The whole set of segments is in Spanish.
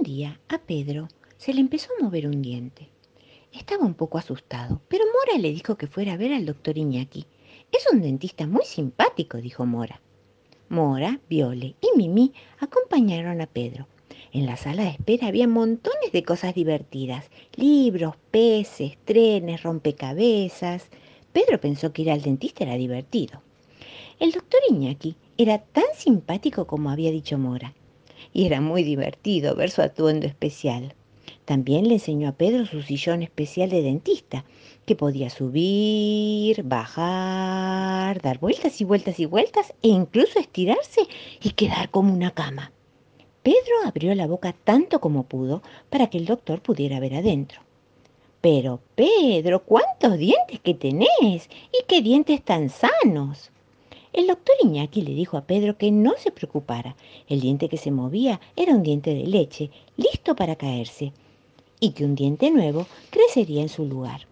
Un día a Pedro se le empezó a mover un diente. Estaba un poco asustado, pero Mora le dijo que fuera a ver al doctor Iñaki. Es un dentista muy simpático, dijo Mora. Mora, Viole y Mimi acompañaron a Pedro. En la sala de espera había montones de cosas divertidas, libros, peces, trenes, rompecabezas. Pedro pensó que ir al dentista era divertido. El doctor Iñaki era tan simpático como había dicho Mora, y era muy divertido ver su atuendo especial. También le enseñó a Pedro su sillón especial de dentista, que podía subir, bajar, dar vueltas y vueltas y vueltas e incluso estirarse y quedar como una cama. Pedro abrió la boca tanto como pudo para que el doctor pudiera ver adentro. Pero, Pedro, ¿cuántos dientes que tenés? ¿Y qué dientes tan sanos? El doctor Iñaki le dijo a Pedro que no se preocupara. El diente que se movía era un diente de leche, listo para caerse, y que un diente nuevo crecería en su lugar.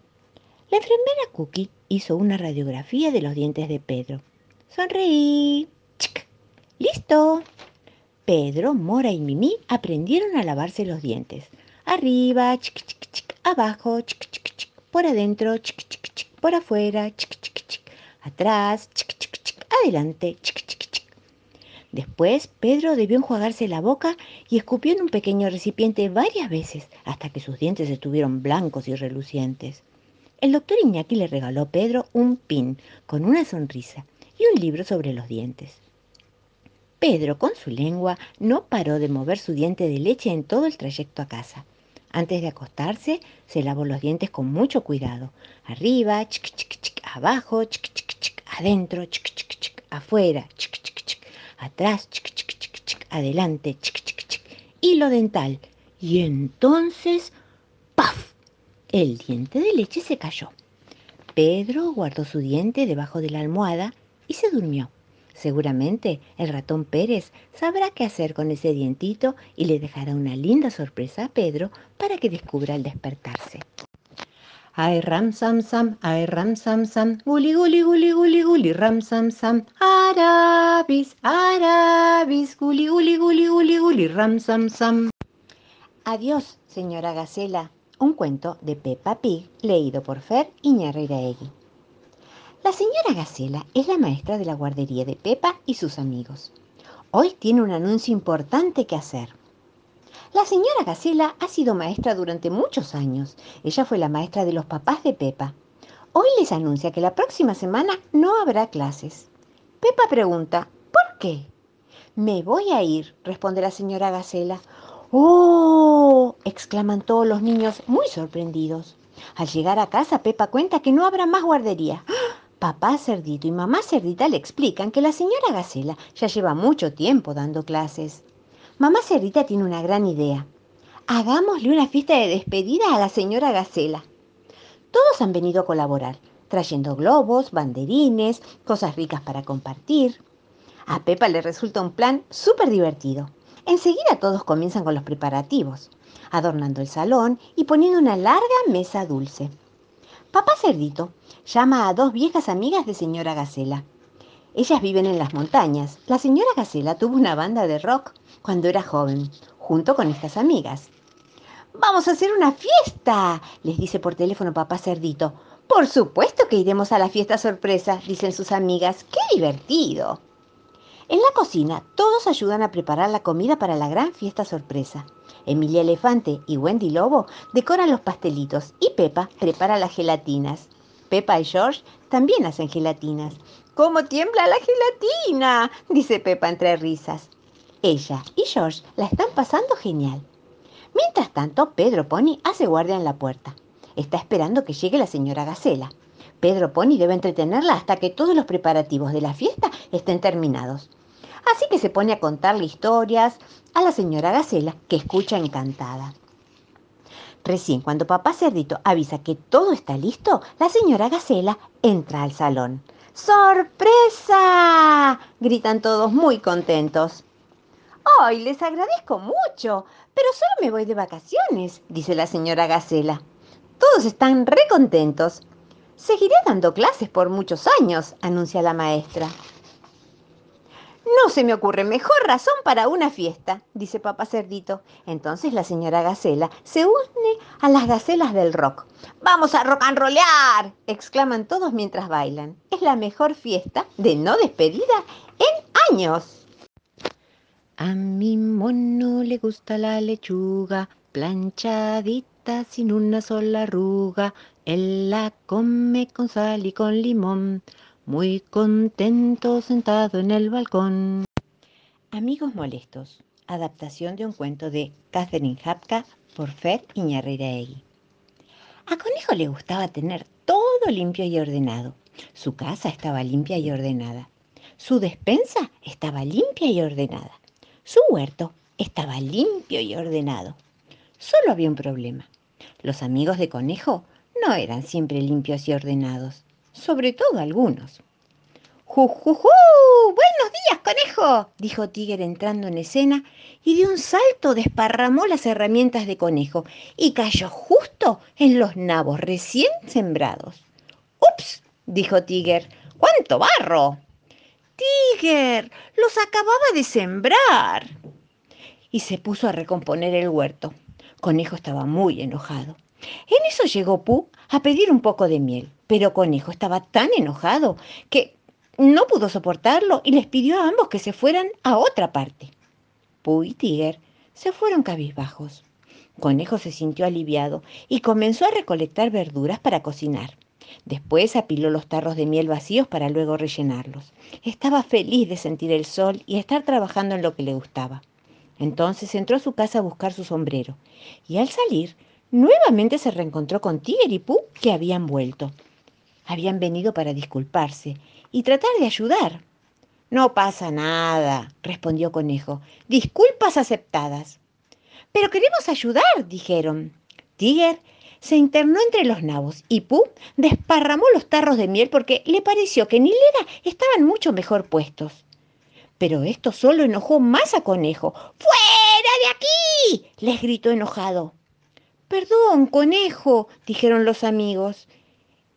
La enfermera Cookie hizo una radiografía de los dientes de Pedro. Sonreí. ¡Chic! ¡Listo! Pedro, Mora y Mimi aprendieron a lavarse los dientes. Arriba, chic, chic, chic, abajo, chic, chic, chic, por adentro, chic, chic, chic, por afuera, chic, chic, chic, atrás, chic, chic, adelante, chic, chic, chic. Después, Pedro debió enjuagarse la boca y escupió en un pequeño recipiente varias veces hasta que sus dientes estuvieron blancos y relucientes. El doctor Iñaki le regaló a Pedro un pin con una sonrisa y un libro sobre los dientes. Pedro, con su lengua, no paró de mover su diente de leche en todo el trayecto a casa. Antes de acostarse, se lavó los dientes con mucho cuidado. Arriba, chic, chic, chic, abajo, chic, chic, chic, adentro, chic, chic, chic, afuera, chic, chic, atrás, chic, chic, chic, chic, adelante, chic, chic, chic, hilo dental. Y entonces, ¡paf! El diente de leche se cayó. Pedro guardó su diente debajo de la almohada y se durmió. Seguramente el ratón Pérez sabrá qué hacer con ese dientito y le dejará una linda sorpresa a Pedro para que descubra al despertarse. Ay ram sam sam, ay ram sam sam, guli guli guli guli guli ram sam sam, arabis, arabis, guli guli guli guli guli ram sam sam. Adiós, señora Gacela. Un cuento de Peppa Pig leído por Fer Iñarreiraegui. La señora Gacela es la maestra de la guardería de Pepa y sus amigos. Hoy tiene un anuncio importante que hacer. La señora Gacela ha sido maestra durante muchos años. Ella fue la maestra de los papás de Pepa. Hoy les anuncia que la próxima semana no habrá clases. Pepa pregunta, ¿por qué? Me voy a ir, responde la señora Gacela. ¡Oh! exclaman todos los niños muy sorprendidos. Al llegar a casa, Pepa cuenta que no habrá más guardería. Papá Cerdito y mamá Cerdita le explican que la señora Gacela ya lleva mucho tiempo dando clases. Mamá Cerdita tiene una gran idea. Hagámosle una fiesta de despedida a la señora Gacela. Todos han venido a colaborar, trayendo globos, banderines, cosas ricas para compartir. A Pepa le resulta un plan súper divertido. Enseguida todos comienzan con los preparativos, adornando el salón y poniendo una larga mesa dulce. Papá Cerdito llama a dos viejas amigas de señora Gacela. Ellas viven en las montañas. La señora Gacela tuvo una banda de rock cuando era joven, junto con estas amigas. Vamos a hacer una fiesta, les dice por teléfono papá Cerdito. Por supuesto que iremos a la fiesta sorpresa, dicen sus amigas. ¡Qué divertido! En la cocina, todos ayudan a preparar la comida para la gran fiesta sorpresa. Emilia Elefante y Wendy Lobo decoran los pastelitos y Pepa prepara las gelatinas. Pepa y George también hacen gelatinas. ¿Cómo tiembla la gelatina? dice Pepa entre risas. Ella y George la están pasando genial. Mientras tanto, Pedro Pony hace guardia en la puerta. Está esperando que llegue la señora Gacela. Pedro Pony debe entretenerla hasta que todos los preparativos de la fiesta estén terminados. Así que se pone a contarle historias a la señora Gacela, que escucha encantada. Recién cuando papá Cerdito avisa que todo está listo, la señora Gacela entra al salón. ¡Sorpresa! gritan todos muy contentos. ¡Ay, les agradezco mucho! Pero solo me voy de vacaciones, dice la señora Gacela. Todos están recontentos. Seguiré dando clases por muchos años, anuncia la maestra. No se me ocurre mejor razón para una fiesta, dice papá cerdito. Entonces la señora Gacela se une a las gacelas del rock. ¡Vamos a rock and exclaman todos mientras bailan. Es la mejor fiesta de no despedida en años. A mi mono le gusta la lechuga, planchadita sin una sola arruga. Él la come con sal y con limón muy contento sentado en el balcón. Amigos molestos, adaptación de un cuento de Catherine Hapka por Fer Iñarreiraegui. A Conejo le gustaba tener todo limpio y ordenado. Su casa estaba limpia y ordenada. Su despensa estaba limpia y ordenada. Su huerto estaba limpio y ordenado. Solo había un problema. Los amigos de Conejo no eran siempre limpios y ordenados sobre todo algunos. ¡Jujujú! ¡Buenos días, conejo! dijo Tiger entrando en escena y de un salto desparramó las herramientas de conejo y cayó justo en los nabos recién sembrados. ¡Ups! dijo Tiger. ¡Cuánto barro! Tiger, los acababa de sembrar. Y se puso a recomponer el huerto. Conejo estaba muy enojado. En eso llegó Pu a pedir un poco de miel, pero Conejo estaba tan enojado que no pudo soportarlo y les pidió a ambos que se fueran a otra parte. Pu y Tiger se fueron cabizbajos. Conejo se sintió aliviado y comenzó a recolectar verduras para cocinar. Después apiló los tarros de miel vacíos para luego rellenarlos. Estaba feliz de sentir el sol y estar trabajando en lo que le gustaba. Entonces entró a su casa a buscar su sombrero y al salir Nuevamente se reencontró con Tiger y Pooh que habían vuelto. Habían venido para disculparse y tratar de ayudar. No pasa nada, respondió Conejo. Disculpas aceptadas. Pero queremos ayudar, dijeron. Tiger se internó entre los nabos y Pooh desparramó los tarros de miel porque le pareció que en hilera estaban mucho mejor puestos. Pero esto solo enojó más a Conejo. ¡Fuera de aquí! les gritó enojado. Perdón, conejo, dijeron los amigos,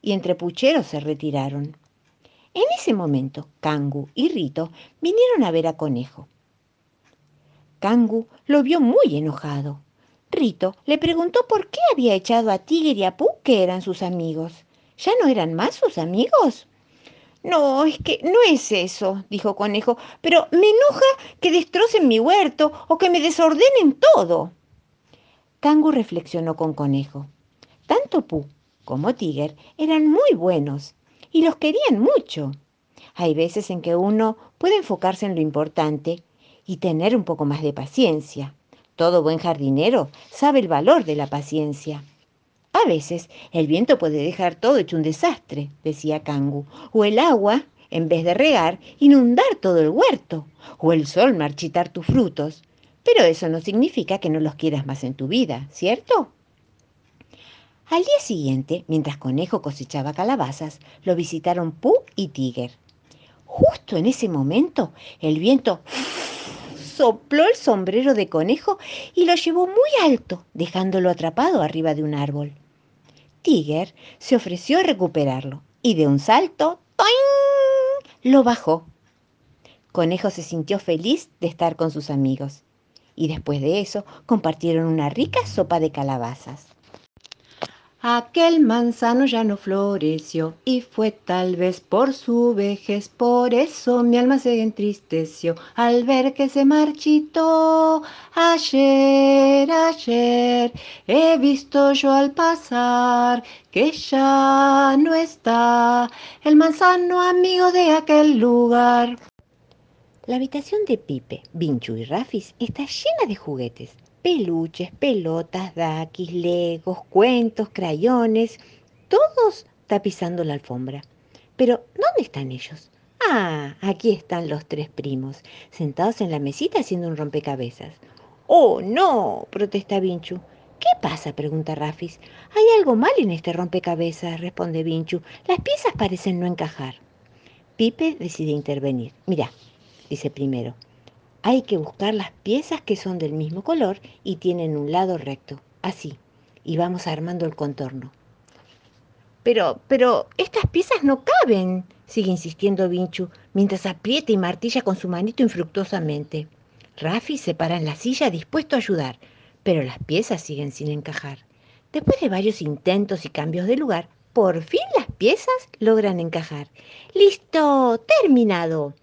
y entre pucheros se retiraron. En ese momento, Kangu y Rito vinieron a ver a Conejo. Kangu lo vio muy enojado. Rito le preguntó por qué había echado a Tigre y a Pu, que eran sus amigos. ¿Ya no eran más sus amigos? No, es que no es eso, dijo Conejo, pero me enoja que destrocen mi huerto o que me desordenen todo. Kangu reflexionó con Conejo. Tanto Pu como Tiger eran muy buenos y los querían mucho. Hay veces en que uno puede enfocarse en lo importante y tener un poco más de paciencia. Todo buen jardinero sabe el valor de la paciencia. A veces el viento puede dejar todo hecho un desastre, decía Kangu, o el agua, en vez de regar, inundar todo el huerto, o el sol marchitar tus frutos. Pero eso no significa que no los quieras más en tu vida, ¿cierto? Al día siguiente, mientras Conejo cosechaba calabazas, lo visitaron Pooh y Tiger. Justo en ese momento, el viento sopló el sombrero de Conejo y lo llevó muy alto, dejándolo atrapado arriba de un árbol. Tiger se ofreció a recuperarlo y de un salto, lo bajó. Conejo se sintió feliz de estar con sus amigos y después de eso compartieron una rica sopa de calabazas. Aquel manzano ya no floreció y fue tal vez por su vejez, por eso mi alma se entristeció al ver que se marchitó. Ayer, ayer he visto yo al pasar que ya no está el manzano amigo de aquel lugar. La habitación de Pipe, Vinchu y Rafis está llena de juguetes. Peluches, pelotas, daquis, legos, cuentos, crayones, todos tapizando la alfombra. Pero, ¿dónde están ellos? Ah, aquí están los tres primos, sentados en la mesita haciendo un rompecabezas. Oh, no, protesta Vinchu. ¿Qué pasa? pregunta Rafis. Hay algo mal en este rompecabezas, responde Vinchu. Las piezas parecen no encajar. Pipe decide intervenir. Mira, dice primero. Hay que buscar las piezas que son del mismo color y tienen un lado recto, así, y vamos armando el contorno. Pero, pero, estas piezas no caben, sigue insistiendo Vinchu, mientras aprieta y martilla con su manito infructuosamente. Rafi se para en la silla dispuesto a ayudar, pero las piezas siguen sin encajar. Después de varios intentos y cambios de lugar, por fin las piezas logran encajar. ¡Listo! ¡Terminado!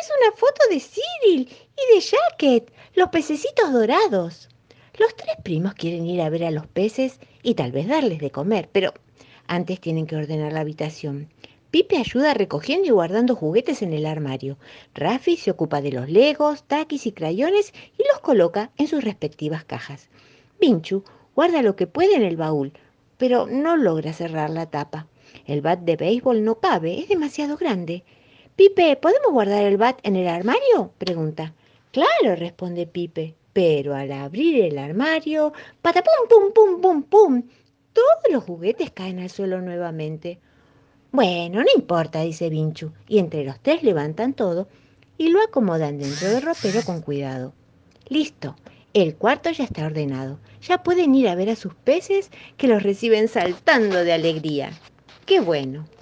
Es una foto de Cyril y de Jacket, los pececitos dorados. Los tres primos quieren ir a ver a los peces y tal vez darles de comer, pero antes tienen que ordenar la habitación. Pipe ayuda recogiendo y guardando juguetes en el armario. Rafi se ocupa de los legos, taquis y crayones y los coloca en sus respectivas cajas. Vinchu guarda lo que puede en el baúl, pero no logra cerrar la tapa. El bat de béisbol no cabe, es demasiado grande. Pipe, ¿podemos guardar el bat en el armario? pregunta. Claro, responde Pipe. Pero al abrir el armario, patapum, pum, pum, pum, pum, todos los juguetes caen al suelo nuevamente. Bueno, no importa, dice Vinchu, y entre los tres levantan todo y lo acomodan dentro del ropero con cuidado. Listo, el cuarto ya está ordenado. Ya pueden ir a ver a sus peces que los reciben saltando de alegría. ¡Qué bueno!